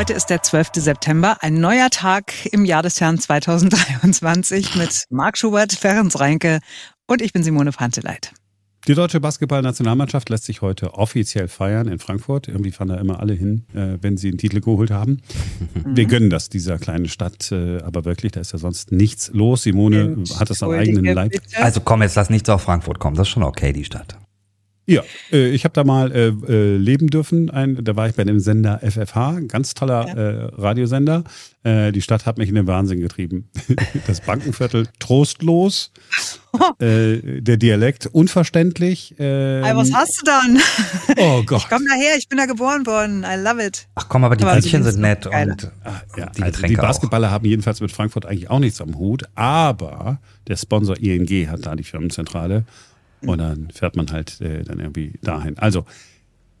Heute ist der 12. September, ein neuer Tag im Jahr des Herrn 2023 mit Marc Schubert, Ferenc Reinke und ich bin Simone Panteleit. Die deutsche Basketballnationalmannschaft lässt sich heute offiziell feiern in Frankfurt. Irgendwie fahren da immer alle hin, äh, wenn sie einen Titel geholt haben. Mhm. Wir gönnen das dieser kleinen Stadt, äh, aber wirklich, da ist ja sonst nichts los. Simone hat das am eigenen Leib. Also komm, jetzt lass nicht so auf Frankfurt kommen. Das ist schon okay, die Stadt. Ja, äh, ich habe da mal äh, äh, leben dürfen. Ein, da war ich bei dem Sender FFH, ganz toller ja. äh, Radiosender. Äh, die Stadt hat mich in den Wahnsinn getrieben. Das Bankenviertel trostlos, äh, der Dialekt unverständlich. Ähm, Hey, was hast du dann? Oh Gott. Ich komm daher, ich bin da geboren worden. I love it. Ach komm, aber die aber sind nett und Ach, ja, die, also die Basketballer auch. haben jedenfalls mit Frankfurt eigentlich auch nichts am Hut. Aber der Sponsor ING hat da die Firmenzentrale. Und dann fährt man halt äh, dann irgendwie dahin. Also,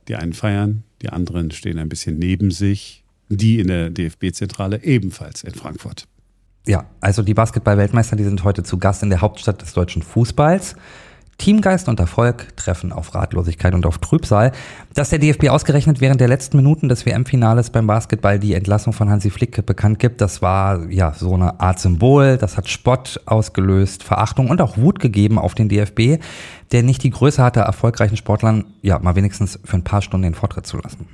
die einen feiern, die anderen stehen ein bisschen neben sich. Die in der DFB-Zentrale ebenfalls in Frankfurt. Ja, also die Basketball-Weltmeister, die sind heute zu Gast in der Hauptstadt des deutschen Fußballs. Teamgeist und Erfolg treffen auf Ratlosigkeit und auf Trübsal. Dass der DFB ausgerechnet während der letzten Minuten des WM-Finales beim Basketball die Entlassung von Hansi Flick bekannt gibt, das war ja so eine Art Symbol. Das hat Spott ausgelöst, Verachtung und auch Wut gegeben auf den DFB, der nicht die Größe hatte, erfolgreichen Sportlern ja mal wenigstens für ein paar Stunden den Vortritt zu lassen.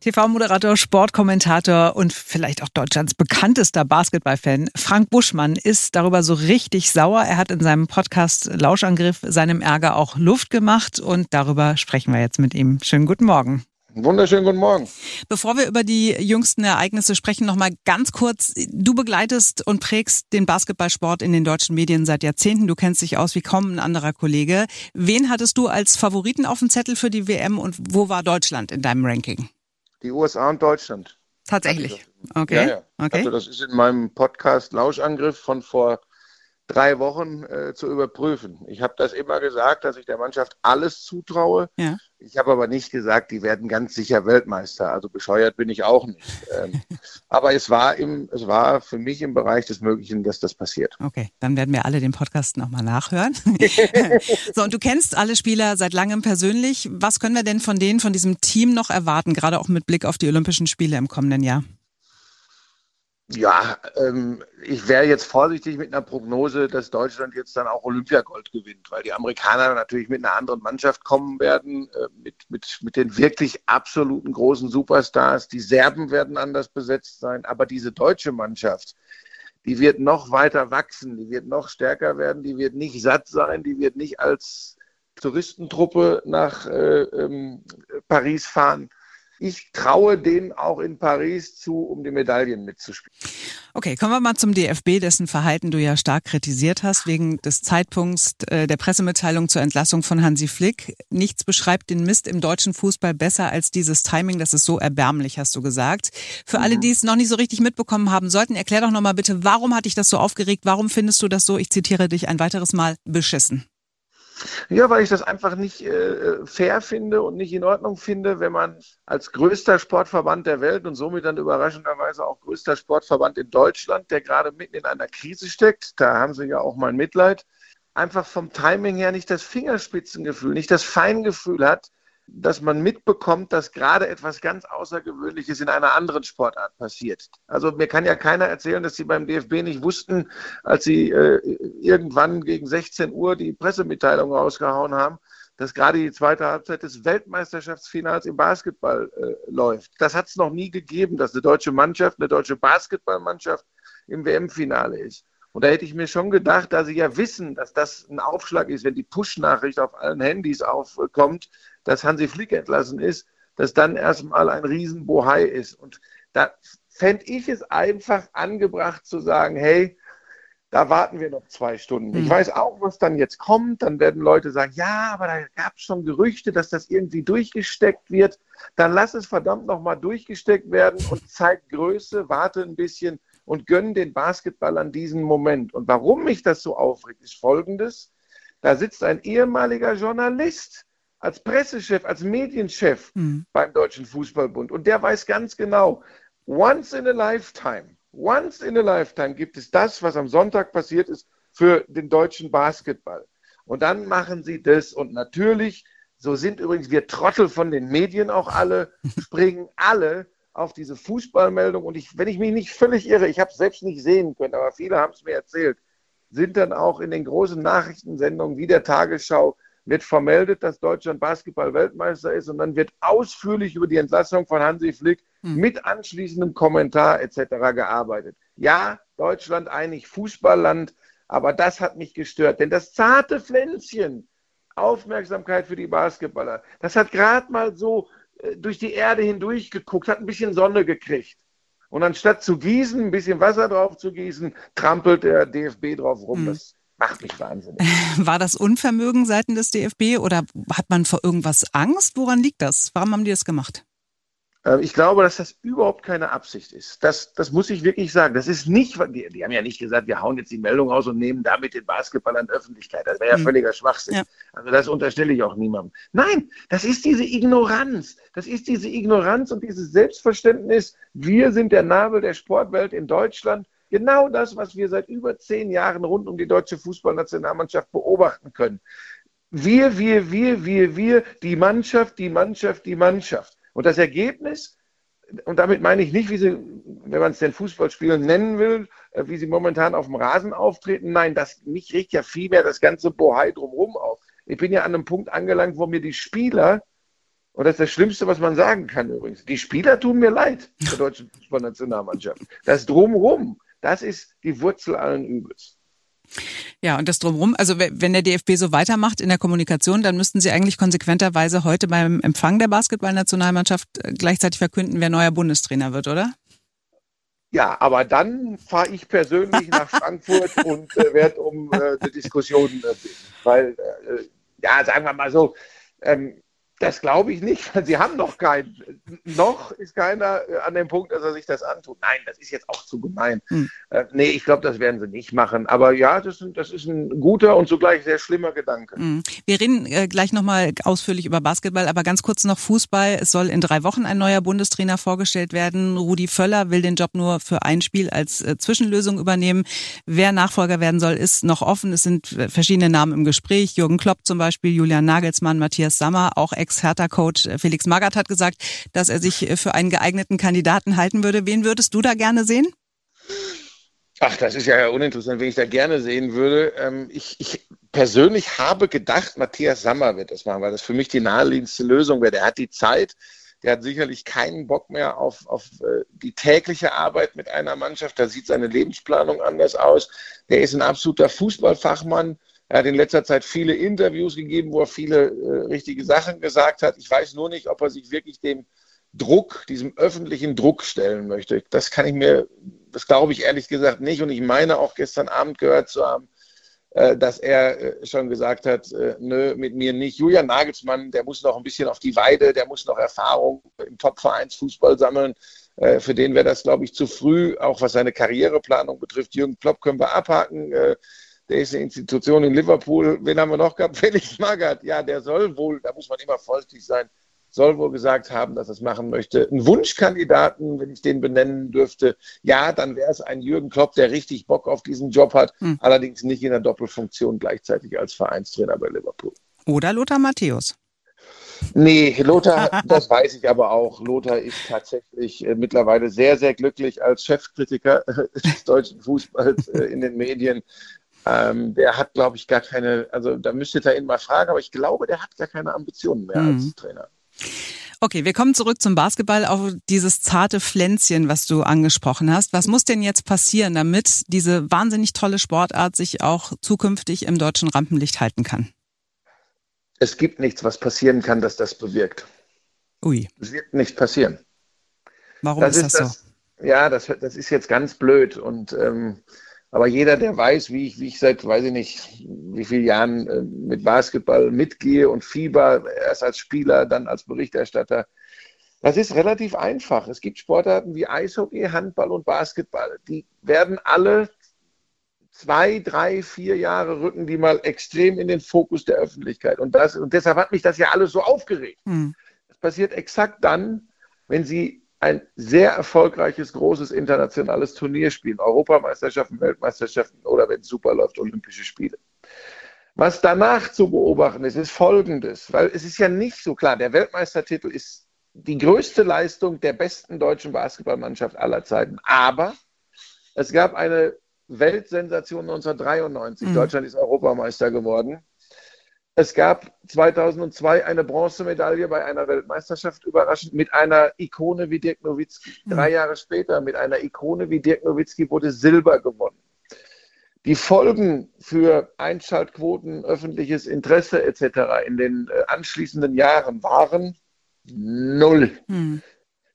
TV-Moderator, Sportkommentator und vielleicht auch Deutschlands bekanntester Basketballfan Frank Buschmann ist darüber so richtig sauer. Er hat in seinem Podcast Lauschangriff seinem Ärger auch Luft gemacht und darüber sprechen wir jetzt mit ihm. Schönen guten Morgen. Wunderschönen guten Morgen. Bevor wir über die jüngsten Ereignisse sprechen, noch mal ganz kurz. Du begleitest und prägst den Basketballsport in den deutschen Medien seit Jahrzehnten. Du kennst dich aus wie kaum ein anderer Kollege. Wen hattest du als Favoriten auf dem Zettel für die WM und wo war Deutschland in deinem Ranking? Die USA und Deutschland. Tatsächlich. Okay. Ja, ja. okay. Also das ist in meinem Podcast Lauschangriff von vor drei Wochen äh, zu überprüfen. Ich habe das immer gesagt, dass ich der Mannschaft alles zutraue. Ja. Ich habe aber nicht gesagt, die werden ganz sicher Weltmeister. Also bescheuert bin ich auch nicht. Ähm, aber es war, im, es war für mich im Bereich des Möglichen, dass das passiert. Okay, dann werden wir alle den Podcast nochmal nachhören. so, und du kennst alle Spieler seit langem persönlich. Was können wir denn von denen, von diesem Team noch erwarten, gerade auch mit Blick auf die Olympischen Spiele im kommenden Jahr? Ja, ähm, ich wäre jetzt vorsichtig mit einer Prognose, dass Deutschland jetzt dann auch Olympiagold gewinnt, weil die Amerikaner natürlich mit einer anderen Mannschaft kommen werden, äh, mit, mit, mit den wirklich absoluten großen Superstars. Die Serben werden anders besetzt sein, aber diese deutsche Mannschaft, die wird noch weiter wachsen, die wird noch stärker werden, die wird nicht satt sein, die wird nicht als Touristentruppe nach äh, ähm, Paris fahren ich traue denen auch in Paris zu, um die Medaillen mitzuspielen. Okay, kommen wir mal zum DFB, dessen Verhalten du ja stark kritisiert hast, wegen des Zeitpunkts äh, der Pressemitteilung zur Entlassung von Hansi Flick. Nichts beschreibt den Mist im deutschen Fußball besser als dieses Timing. Das ist so erbärmlich, hast du gesagt. Für mhm. alle, die es noch nicht so richtig mitbekommen haben sollten, erklär doch nochmal bitte, warum hat dich das so aufgeregt? Warum findest du das so, ich zitiere dich ein weiteres Mal, beschissen? Ja, weil ich das einfach nicht äh, fair finde und nicht in Ordnung finde, wenn man als größter Sportverband der Welt und somit dann überraschenderweise auch größter Sportverband in Deutschland, der gerade mitten in einer Krise steckt, da haben Sie ja auch mein Mitleid, einfach vom Timing her nicht das Fingerspitzengefühl, nicht das Feingefühl hat, dass man mitbekommt, dass gerade etwas ganz Außergewöhnliches in einer anderen Sportart passiert. Also mir kann ja keiner erzählen, dass sie beim DFB nicht wussten, als sie äh, irgendwann gegen 16 Uhr die Pressemitteilung rausgehauen haben, dass gerade die zweite Halbzeit des Weltmeisterschaftsfinals im Basketball äh, läuft. Das hat es noch nie gegeben, dass eine deutsche Mannschaft, eine deutsche Basketballmannschaft im WM-Finale ist. Und da hätte ich mir schon gedacht, da sie ja wissen, dass das ein Aufschlag ist, wenn die Push-Nachricht auf allen Handys aufkommt, dass Hansi Flick entlassen ist, dass dann erstmal ein Riesenbohai ist. Und da fände ich es einfach angebracht zu sagen, hey, da warten wir noch zwei Stunden. Ich hm. weiß auch, was dann jetzt kommt. Dann werden Leute sagen, ja, aber da gab es schon Gerüchte, dass das irgendwie durchgesteckt wird. Dann lass es verdammt nochmal durchgesteckt werden und zeig Größe, warte ein bisschen und gönn den Basketballern diesen Moment. Und warum mich das so aufregt, ist folgendes. Da sitzt ein ehemaliger Journalist als Pressechef, als Medienchef mhm. beim Deutschen Fußballbund. Und der weiß ganz genau, once in a lifetime, once in a lifetime gibt es das, was am Sonntag passiert ist für den deutschen Basketball. Und dann machen sie das. Und natürlich, so sind übrigens wir Trottel von den Medien auch alle, springen alle auf diese Fußballmeldung und ich, wenn ich mich nicht völlig irre, ich habe es selbst nicht sehen können, aber viele haben es mir erzählt, sind dann auch in den großen Nachrichtensendungen wie der Tagesschau wird vermeldet, dass Deutschland Basketball-Weltmeister ist und dann wird ausführlich über die Entlassung von Hansi Flick hm. mit anschließendem Kommentar etc. gearbeitet. Ja, Deutschland eigentlich Fußballland, aber das hat mich gestört, denn das zarte Pflänzchen Aufmerksamkeit für die Basketballer, das hat gerade mal so äh, durch die Erde hindurch geguckt, hat ein bisschen Sonne gekriegt. Und anstatt zu gießen, ein bisschen Wasser drauf zu gießen, trampelt der DFB drauf rum. Mhm. Das macht mich wahnsinnig. War das Unvermögen seitens des DFB oder hat man vor irgendwas Angst? Woran liegt das? Warum haben die das gemacht? Ähm, ich glaube, dass das überhaupt keine Absicht ist. Das, das muss ich wirklich sagen. Das ist nicht, die, die haben ja nicht gesagt, wir hauen jetzt die Meldung aus und nehmen damit den Basketball an Öffentlichkeit. Das wäre ja mhm. völliger Schwachsinn. Ja. Also das unterstelle ich auch niemandem. Nein, das ist diese Ignoranz. Das ist diese Ignoranz und dieses Selbstverständnis, wir sind der Nabel der Sportwelt in Deutschland. Genau das, was wir seit über zehn Jahren rund um die deutsche Fußballnationalmannschaft beobachten können. Wir, wir, wir, wir, wir, die Mannschaft, die Mannschaft, die Mannschaft. Und das Ergebnis, und damit meine ich nicht, wie sie, wenn man es den Fußballspielen nennen will, äh, wie sie momentan auf dem Rasen auftreten. Nein, das, mich regt ja vielmehr das ganze Bohai drumherum auf. Ich bin ja an einem Punkt angelangt, wo mir die Spieler, und das ist das Schlimmste, was man sagen kann übrigens, die Spieler tun mir leid, der deutschen Fußballnationalmannschaft. Das Drumherum, das ist die Wurzel allen Übels. Ja, und das drumherum, also wenn der DFB so weitermacht in der Kommunikation, dann müssten sie eigentlich konsequenterweise heute beim Empfang der Basketballnationalmannschaft äh, gleichzeitig verkünden, wer neuer Bundestrainer wird, oder? Ja, aber dann fahre ich persönlich nach Frankfurt und äh, werde um äh, die Diskussion äh, bitten. Weil, äh, ja, sagen wir mal so, ähm, das glaube ich nicht, weil sie haben noch keinen. Noch ist keiner äh, an dem Punkt, dass er sich das antut. Nein, das ist jetzt auch zu gemein. Hm. Äh, nee, ich glaube, das werden sie nicht machen. Aber ja, das, das ist ein guter und zugleich sehr schlimmer Gedanke. Hm. Wir reden äh, gleich nochmal ausführlich über Basketball, aber ganz kurz noch Fußball. Es soll in drei Wochen ein neuer Bundestrainer vorgestellt werden. Rudi Völler will den Job nur für ein Spiel als äh, Zwischenlösung übernehmen. Wer Nachfolger werden soll, ist noch offen. Es sind äh, verschiedene Namen im Gespräch. Jürgen Klopp zum Beispiel, Julian Nagelsmann, Matthias Sammer, auch ex Ex-Hertha-Coach äh, Felix Magath hat gesagt, dass er sich äh, für einen geeigneten Kandidaten halten würde. Wen würdest du da gerne sehen? Ach, das ist ja uninteressant, wen ich da gerne sehen würde. Ähm, ich, ich persönlich habe gedacht, Matthias Sammer wird das machen, weil das für mich die naheliegendste Lösung wäre. Der hat die Zeit, der hat sicherlich keinen Bock mehr auf, auf äh, die tägliche Arbeit mit einer Mannschaft. Da sieht seine Lebensplanung anders aus. Der ist ein absoluter Fußballfachmann. Er hat in letzter Zeit viele Interviews gegeben, wo er viele äh, richtige Sachen gesagt hat. Ich weiß nur nicht, ob er sich wirklich dem Druck, diesem öffentlichen Druck stellen möchte. Das kann ich mir, das glaube ich ehrlich gesagt nicht. Und ich meine auch gestern Abend gehört zu haben, äh, dass er äh, schon gesagt hat, äh, nö, mit mir nicht. Julian Nagelsmann, der muss noch ein bisschen auf die Weide, der muss noch Erfahrung im Top-Vereinsfußball sammeln. Äh, für den wäre das, glaube ich, zu früh, auch was seine Karriereplanung betrifft. Jürgen Klopp können wir abhaken äh, der ist eine Institution in Liverpool. Wen haben wir noch gehabt? Felix Magath. Ja, der soll wohl, da muss man immer vorsichtig sein, soll wohl gesagt haben, dass er es machen möchte. Ein Wunschkandidaten, wenn ich den benennen dürfte, ja, dann wäre es ein Jürgen Klopp, der richtig Bock auf diesen Job hat, hm. allerdings nicht in der Doppelfunktion gleichzeitig als Vereinstrainer bei Liverpool. Oder Lothar Matthäus. Nee, Lothar, das weiß ich aber auch. Lothar ist tatsächlich äh, mittlerweile sehr, sehr glücklich als Chefkritiker des deutschen Fußballs äh, in den Medien. Ähm, der hat, glaube ich, gar keine, also da müsste ihr ihn mal fragen, aber ich glaube, der hat gar keine Ambitionen mehr mhm. als Trainer. Okay, wir kommen zurück zum Basketball, auf dieses zarte Pflänzchen, was du angesprochen hast. Was muss denn jetzt passieren, damit diese wahnsinnig tolle Sportart sich auch zukünftig im deutschen Rampenlicht halten kann? Es gibt nichts, was passieren kann, das das bewirkt. Ui. Es wird nicht passieren. Warum das ist das, das so? Ja, das, das ist jetzt ganz blöd und ähm, aber jeder, der weiß, wie ich, wie ich seit, weiß ich nicht, wie vielen Jahren äh, mit Basketball mitgehe und Fieber, erst als Spieler, dann als Berichterstatter, das ist relativ einfach. Es gibt Sportarten wie Eishockey, Handball und Basketball. Die werden alle zwei, drei, vier Jahre rücken die mal extrem in den Fokus der Öffentlichkeit. Und, das, und deshalb hat mich das ja alles so aufgeregt. Hm. Das passiert exakt dann, wenn sie ein sehr erfolgreiches, großes internationales Turnier spielen. Europameisterschaften, Weltmeisterschaften oder wenn es super läuft, Olympische Spiele. Was danach zu beobachten ist, ist Folgendes, weil es ist ja nicht so klar, der Weltmeistertitel ist die größte Leistung der besten deutschen Basketballmannschaft aller Zeiten. Aber es gab eine Weltsensation 1993. Mhm. Deutschland ist Europameister geworden. Es gab 2002 eine Bronzemedaille bei einer Weltmeisterschaft, überraschend, mit einer Ikone wie Dirk Nowitzki. Mhm. Drei Jahre später mit einer Ikone wie Dirk Nowitzki wurde Silber gewonnen. Die Folgen für Einschaltquoten, öffentliches Interesse etc. in den äh, anschließenden Jahren waren null. Mhm.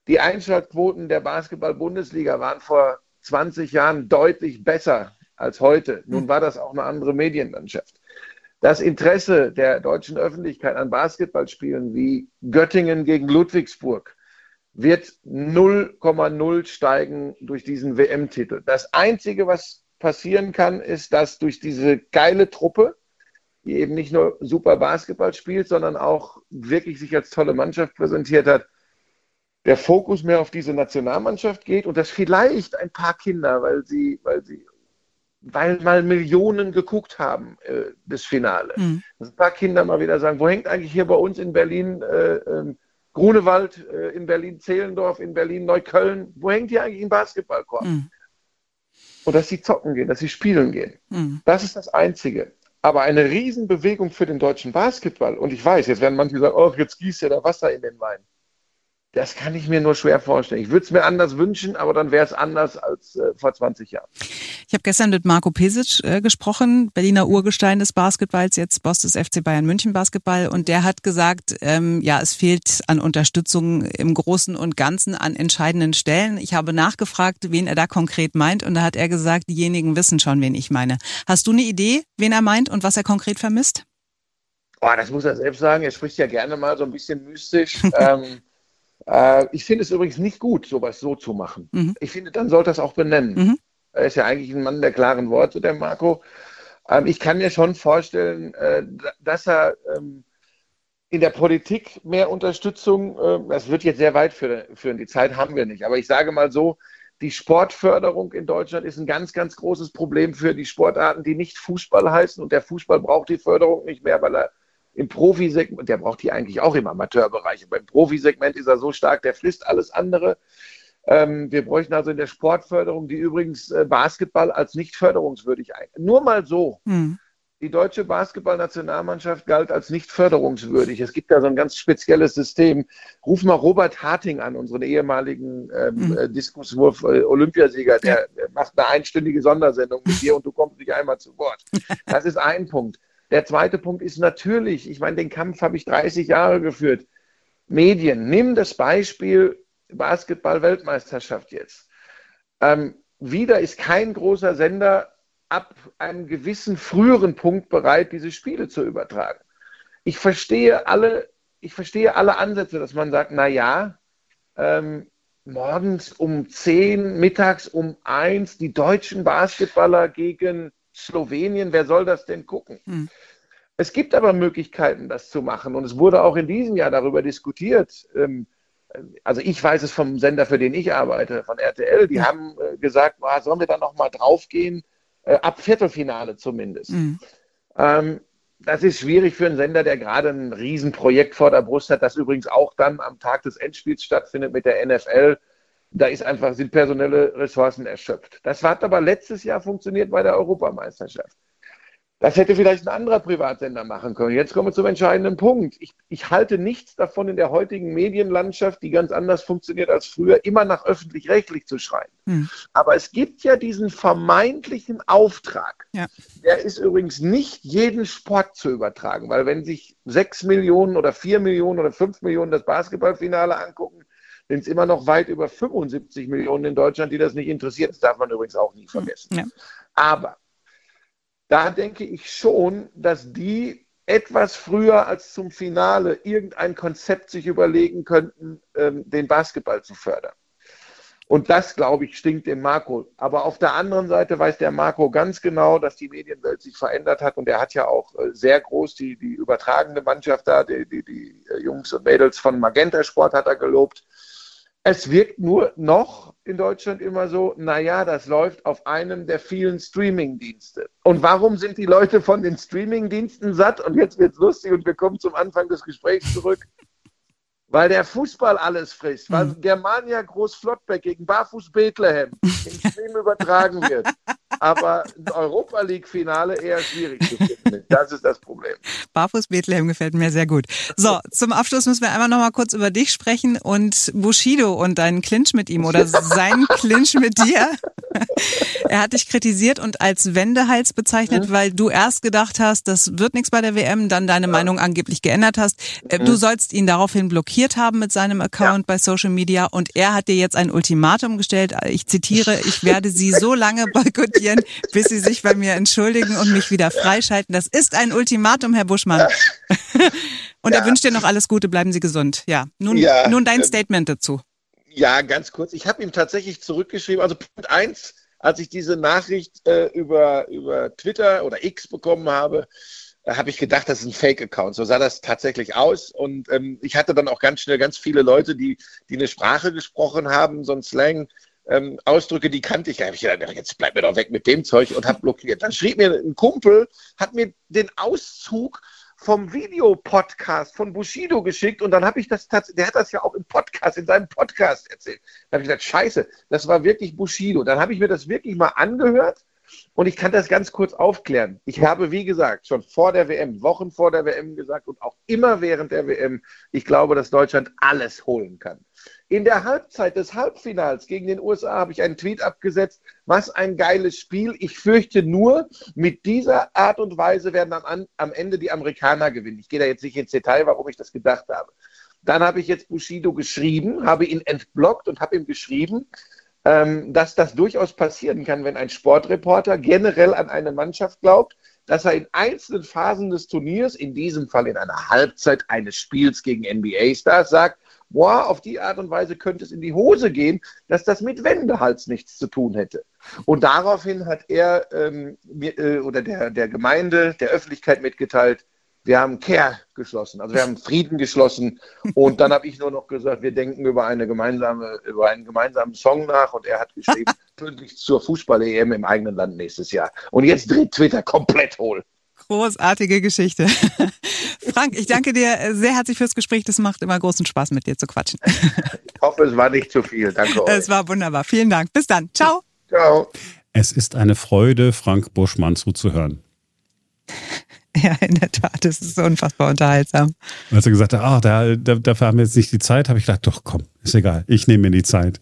Die Einschaltquoten der Basketball-Bundesliga waren vor 20 Jahren deutlich besser als heute. Nun hm. war das auch eine andere Medienlandschaft. Das Interesse der deutschen Öffentlichkeit an Basketballspielen wie Göttingen gegen Ludwigsburg wird 0,0 steigen durch diesen WM-Titel. Das Einzige, was passieren kann, ist, dass durch diese geile Truppe, die eben nicht nur super Basketball spielt, sondern auch wirklich sich als tolle Mannschaft präsentiert hat, der Fokus mehr auf diese Nationalmannschaft geht und dass vielleicht ein paar Kinder, weil sie, weil sie, weil mal Millionen geguckt haben, äh, das Finale, mhm. dass ein paar Kinder mal wieder sagen, wo hängt eigentlich hier bei uns in Berlin äh, äh, Grunewald, äh, in Berlin Zehlendorf, in Berlin Neukölln, wo hängt hier eigentlich ein Basketballkorb? Mhm. Und dass sie zocken gehen, dass sie spielen gehen. Mhm. Das ist das Einzige. Aber eine Riesenbewegung für den deutschen Basketball. Und ich weiß, jetzt werden manche sagen, oh, jetzt gießt ja da Wasser in den Wein. Das kann ich mir nur schwer vorstellen. Ich würde es mir anders wünschen, aber dann wäre es anders als äh, vor 20 Jahren. Ich habe gestern mit Marco Pesic äh, gesprochen, Berliner Urgestein des Basketballs, jetzt Boss des FC Bayern München Basketball. Und der hat gesagt, ähm, ja, es fehlt an Unterstützung im Großen und Ganzen an entscheidenden Stellen. Ich habe nachgefragt, wen er da konkret meint. Und da hat er gesagt, diejenigen wissen schon, wen ich meine. Hast du eine Idee, wen er meint und was er konkret vermisst? Oh, das muss er selbst sagen. Er spricht ja gerne mal so ein bisschen mystisch. ähm, äh, ich finde es übrigens nicht gut, sowas so zu machen. Mhm. Ich finde, dann sollte er es auch benennen. Mhm. Er ist ja eigentlich ein Mann der klaren Worte, der Marco. Ähm, ich kann mir schon vorstellen, äh, dass er ähm, in der Politik mehr Unterstützung, äh, das wird jetzt sehr weit führen, die Zeit haben wir nicht. Aber ich sage mal so, die Sportförderung in Deutschland ist ein ganz, ganz großes Problem für die Sportarten, die nicht Fußball heißen. Und der Fußball braucht die Förderung nicht mehr, weil er im Profisegment, der braucht die eigentlich auch im Amateurbereich. Beim Profisegment ist er so stark, der frisst alles andere. Ähm, wir bräuchten also in der Sportförderung, die übrigens äh, Basketball als nicht förderungswürdig ein. Nur mal so. Mhm. Die deutsche Basketballnationalmannschaft galt als nicht förderungswürdig. Es gibt da so ein ganz spezielles System. Ruf mal Robert Harting an, unseren ehemaligen ähm, mhm. äh, Diskuswurf-Olympiasieger. Der, der macht eine einstündige Sondersendung mit dir und du kommst nicht einmal zu Wort. Das ist ein Punkt. Der zweite Punkt ist natürlich, ich meine, den Kampf habe ich 30 Jahre geführt. Medien, nimm das Beispiel Basketball-Weltmeisterschaft jetzt. Ähm, wieder ist kein großer Sender ab einem gewissen früheren Punkt bereit, diese Spiele zu übertragen. Ich verstehe alle, ich verstehe alle Ansätze, dass man sagt, na ja, ähm, morgens um 10, mittags um 1 die deutschen Basketballer gegen Slowenien, wer soll das denn gucken? Hm. Es gibt aber Möglichkeiten, das zu machen. Und es wurde auch in diesem Jahr darüber diskutiert. Ähm, also ich weiß es vom Sender, für den ich arbeite, von RTL. Die ja. haben äh, gesagt, ah, sollen wir da nochmal draufgehen? Äh, ab Viertelfinale zumindest. Mhm. Ähm, das ist schwierig für einen Sender, der gerade ein Riesenprojekt vor der Brust hat, das übrigens auch dann am Tag des Endspiels stattfindet mit der NFL da ist einfach, sind personelle Ressourcen erschöpft. Das hat aber letztes Jahr funktioniert bei der Europameisterschaft. Das hätte vielleicht ein anderer Privatsender machen können. Jetzt kommen wir zum entscheidenden Punkt. Ich, ich, halte nichts davon, in der heutigen Medienlandschaft, die ganz anders funktioniert als früher, immer nach öffentlich-rechtlich zu schreien. Hm. Aber es gibt ja diesen vermeintlichen Auftrag. Ja. Der ist übrigens nicht jeden Sport zu übertragen, weil wenn sich sechs Millionen oder vier Millionen oder fünf Millionen das Basketballfinale angucken, sind es immer noch weit über 75 Millionen in Deutschland, die das nicht interessiert. Das darf man übrigens auch nie vergessen. Ja. Aber da denke ich schon, dass die etwas früher als zum Finale irgendein Konzept sich überlegen könnten, ähm, den Basketball zu fördern. Und das, glaube ich, stinkt dem Marco. Aber auf der anderen Seite weiß der Marco ganz genau, dass die Medienwelt sich verändert hat. Und er hat ja auch äh, sehr groß die, die übertragende Mannschaft da, die, die, die äh, Jungs und Mädels von Magenta Sport hat er gelobt. Es wirkt nur noch in Deutschland immer so, naja, das läuft auf einem der vielen Streaming-Dienste. Und warum sind die Leute von den Streaming-Diensten satt? Und jetzt wird es lustig und wir kommen zum Anfang des Gesprächs zurück. weil der Fußball alles frisst, weil mhm. Germania Groß-Flottbeck gegen Barfuß Bethlehem im Stream übertragen wird. Aber ein Europa League-Finale eher schwierig zu finden. Das ist das Problem. Barfuß Bethlehem gefällt mir sehr gut. So, zum Abschluss müssen wir einmal noch mal kurz über dich sprechen und Bushido und deinen Clinch mit ihm oder seinen Clinch mit dir. er hat dich kritisiert und als Wendehals bezeichnet, mhm. weil du erst gedacht hast, das wird nichts bei der WM, dann deine ja. Meinung angeblich geändert hast. Äh, mhm. Du sollst ihn daraufhin blockiert haben mit seinem Account ja. bei Social Media und er hat dir jetzt ein Ultimatum gestellt. Ich zitiere, ich werde sie so lange boykottieren, bis sie sich bei mir entschuldigen und mich wieder freischalten. Das ist ein Ultimatum, Herr Buschmann. und ja. er wünscht dir noch alles Gute, bleiben Sie gesund. Ja, nun, nun dein ähm, Statement dazu. Ja, ganz kurz. Ich habe ihm tatsächlich zurückgeschrieben. Also Punkt eins, als ich diese Nachricht äh, über, über Twitter oder X bekommen habe, äh, habe ich gedacht, das ist ein Fake-Account. So sah das tatsächlich aus. Und ähm, ich hatte dann auch ganz schnell ganz viele Leute, die, die eine Sprache gesprochen haben, so ein Slang. Ähm, Ausdrücke, die kannte ich. Da habe ich gedacht, jetzt bleib mir doch weg mit dem Zeug und habe blockiert. Dann schrieb mir ein Kumpel, hat mir den Auszug vom Videopodcast von Bushido geschickt und dann habe ich das tatsächlich, der hat das ja auch im Podcast, in seinem Podcast erzählt. Da habe ich gesagt, scheiße, das war wirklich Bushido. Dann habe ich mir das wirklich mal angehört und ich kann das ganz kurz aufklären. Ich habe, wie gesagt, schon vor der WM, Wochen vor der WM gesagt und auch immer während der WM, ich glaube, dass Deutschland alles holen kann. In der Halbzeit des Halbfinals gegen den USA habe ich einen Tweet abgesetzt. Was ein geiles Spiel. Ich fürchte nur, mit dieser Art und Weise werden am, am Ende die Amerikaner gewinnen. Ich gehe da jetzt nicht ins Detail, warum ich das gedacht habe. Dann habe ich jetzt Bushido geschrieben, habe ihn entblockt und habe ihm geschrieben, ähm, dass das durchaus passieren kann, wenn ein Sportreporter generell an eine Mannschaft glaubt, dass er in einzelnen Phasen des Turniers, in diesem Fall in einer Halbzeit eines Spiels gegen NBA-Stars, sagt, boah, auf die Art und Weise könnte es in die Hose gehen, dass das mit Wendehals nichts zu tun hätte. Und daraufhin hat er ähm, mir, äh, oder der, der Gemeinde, der Öffentlichkeit mitgeteilt, wir haben Care geschlossen, also wir haben Frieden geschlossen. Und dann habe ich nur noch gesagt, wir denken über eine gemeinsame, über einen gemeinsamen Song nach. Und er hat geschrieben, pünktlich zur Fußball-EM im eigenen Land nächstes Jahr. Und jetzt dreht Twitter komplett hohl. Großartige Geschichte. Frank, ich danke dir sehr herzlich fürs Gespräch. Das macht immer großen Spaß, mit dir zu quatschen. Ich hoffe, es war nicht zu viel. Danke euch. Es war wunderbar. Vielen Dank. Bis dann. Ciao. Ciao. Es ist eine Freude, Frank Buschmann zuzuhören. Ja, in der Tat, es ist unfassbar unterhaltsam. Als er gesagt hat, ach, da, da, dafür haben wir jetzt nicht die Zeit, habe ich gedacht, doch komm, ist egal, ich nehme mir die Zeit.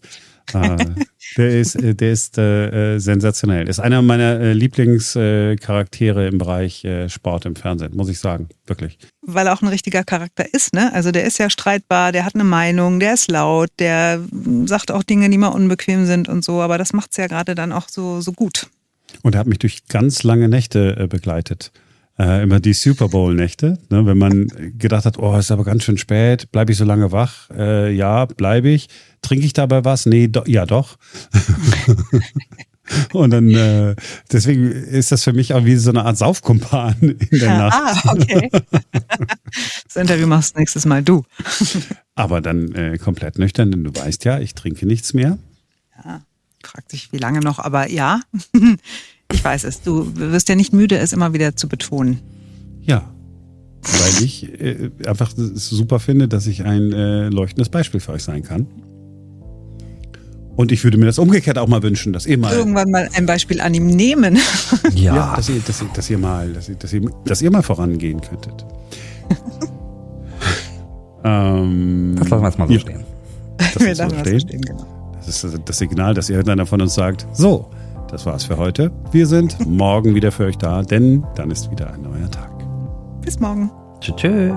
Ah, der ist, äh, der ist äh, äh, sensationell. Ist einer meiner äh, Lieblingscharaktere im Bereich Sport im Fernsehen, muss ich sagen. Wirklich. Weil er auch ein richtiger Charakter ist, ne? Also der ist ja streitbar, der hat eine Meinung, der ist laut, der sagt auch Dinge, die mal unbequem sind und so, aber das macht es ja gerade dann auch so, so gut. Und er hat mich durch ganz lange Nächte begleitet äh, immer die Super Bowl-Nächte. Ne? Wenn man gedacht hat, oh, ist aber ganz schön spät, bleibe ich so lange wach? Äh, ja, bleibe ich. Trinke ich dabei was? Nee, do ja doch. Und dann, äh, deswegen ist das für mich auch wie so eine Art Saufkumpan in der Nacht. Ah, okay. Das Interview machst nächstes Mal du. Aber dann äh, komplett nüchtern, denn du weißt ja, ich trinke nichts mehr. Ja, fragt sich, wie lange noch, aber ja. Ich weiß es. Du wirst ja nicht müde, es immer wieder zu betonen. Ja. Weil ich äh, einfach super finde, dass ich ein äh, leuchtendes Beispiel für euch sein kann. Und ich würde mir das umgekehrt auch mal wünschen, dass ihr mal. Irgendwann mal ein Beispiel an ihm nehmen. Ja, ja dass, ihr, dass, ihr, dass ihr mal, dass ihr, dass ihr, dass ihr mal vorangehen könntet. ähm, das lassen wir jetzt mal so ja. stehen. Das wir lassen so stehen. stehen genau. Das ist das Signal, dass irgendeiner von uns sagt, so, das war's für heute. Wir sind morgen wieder für euch da, denn dann ist wieder ein neuer Tag. Bis morgen. Tschüss.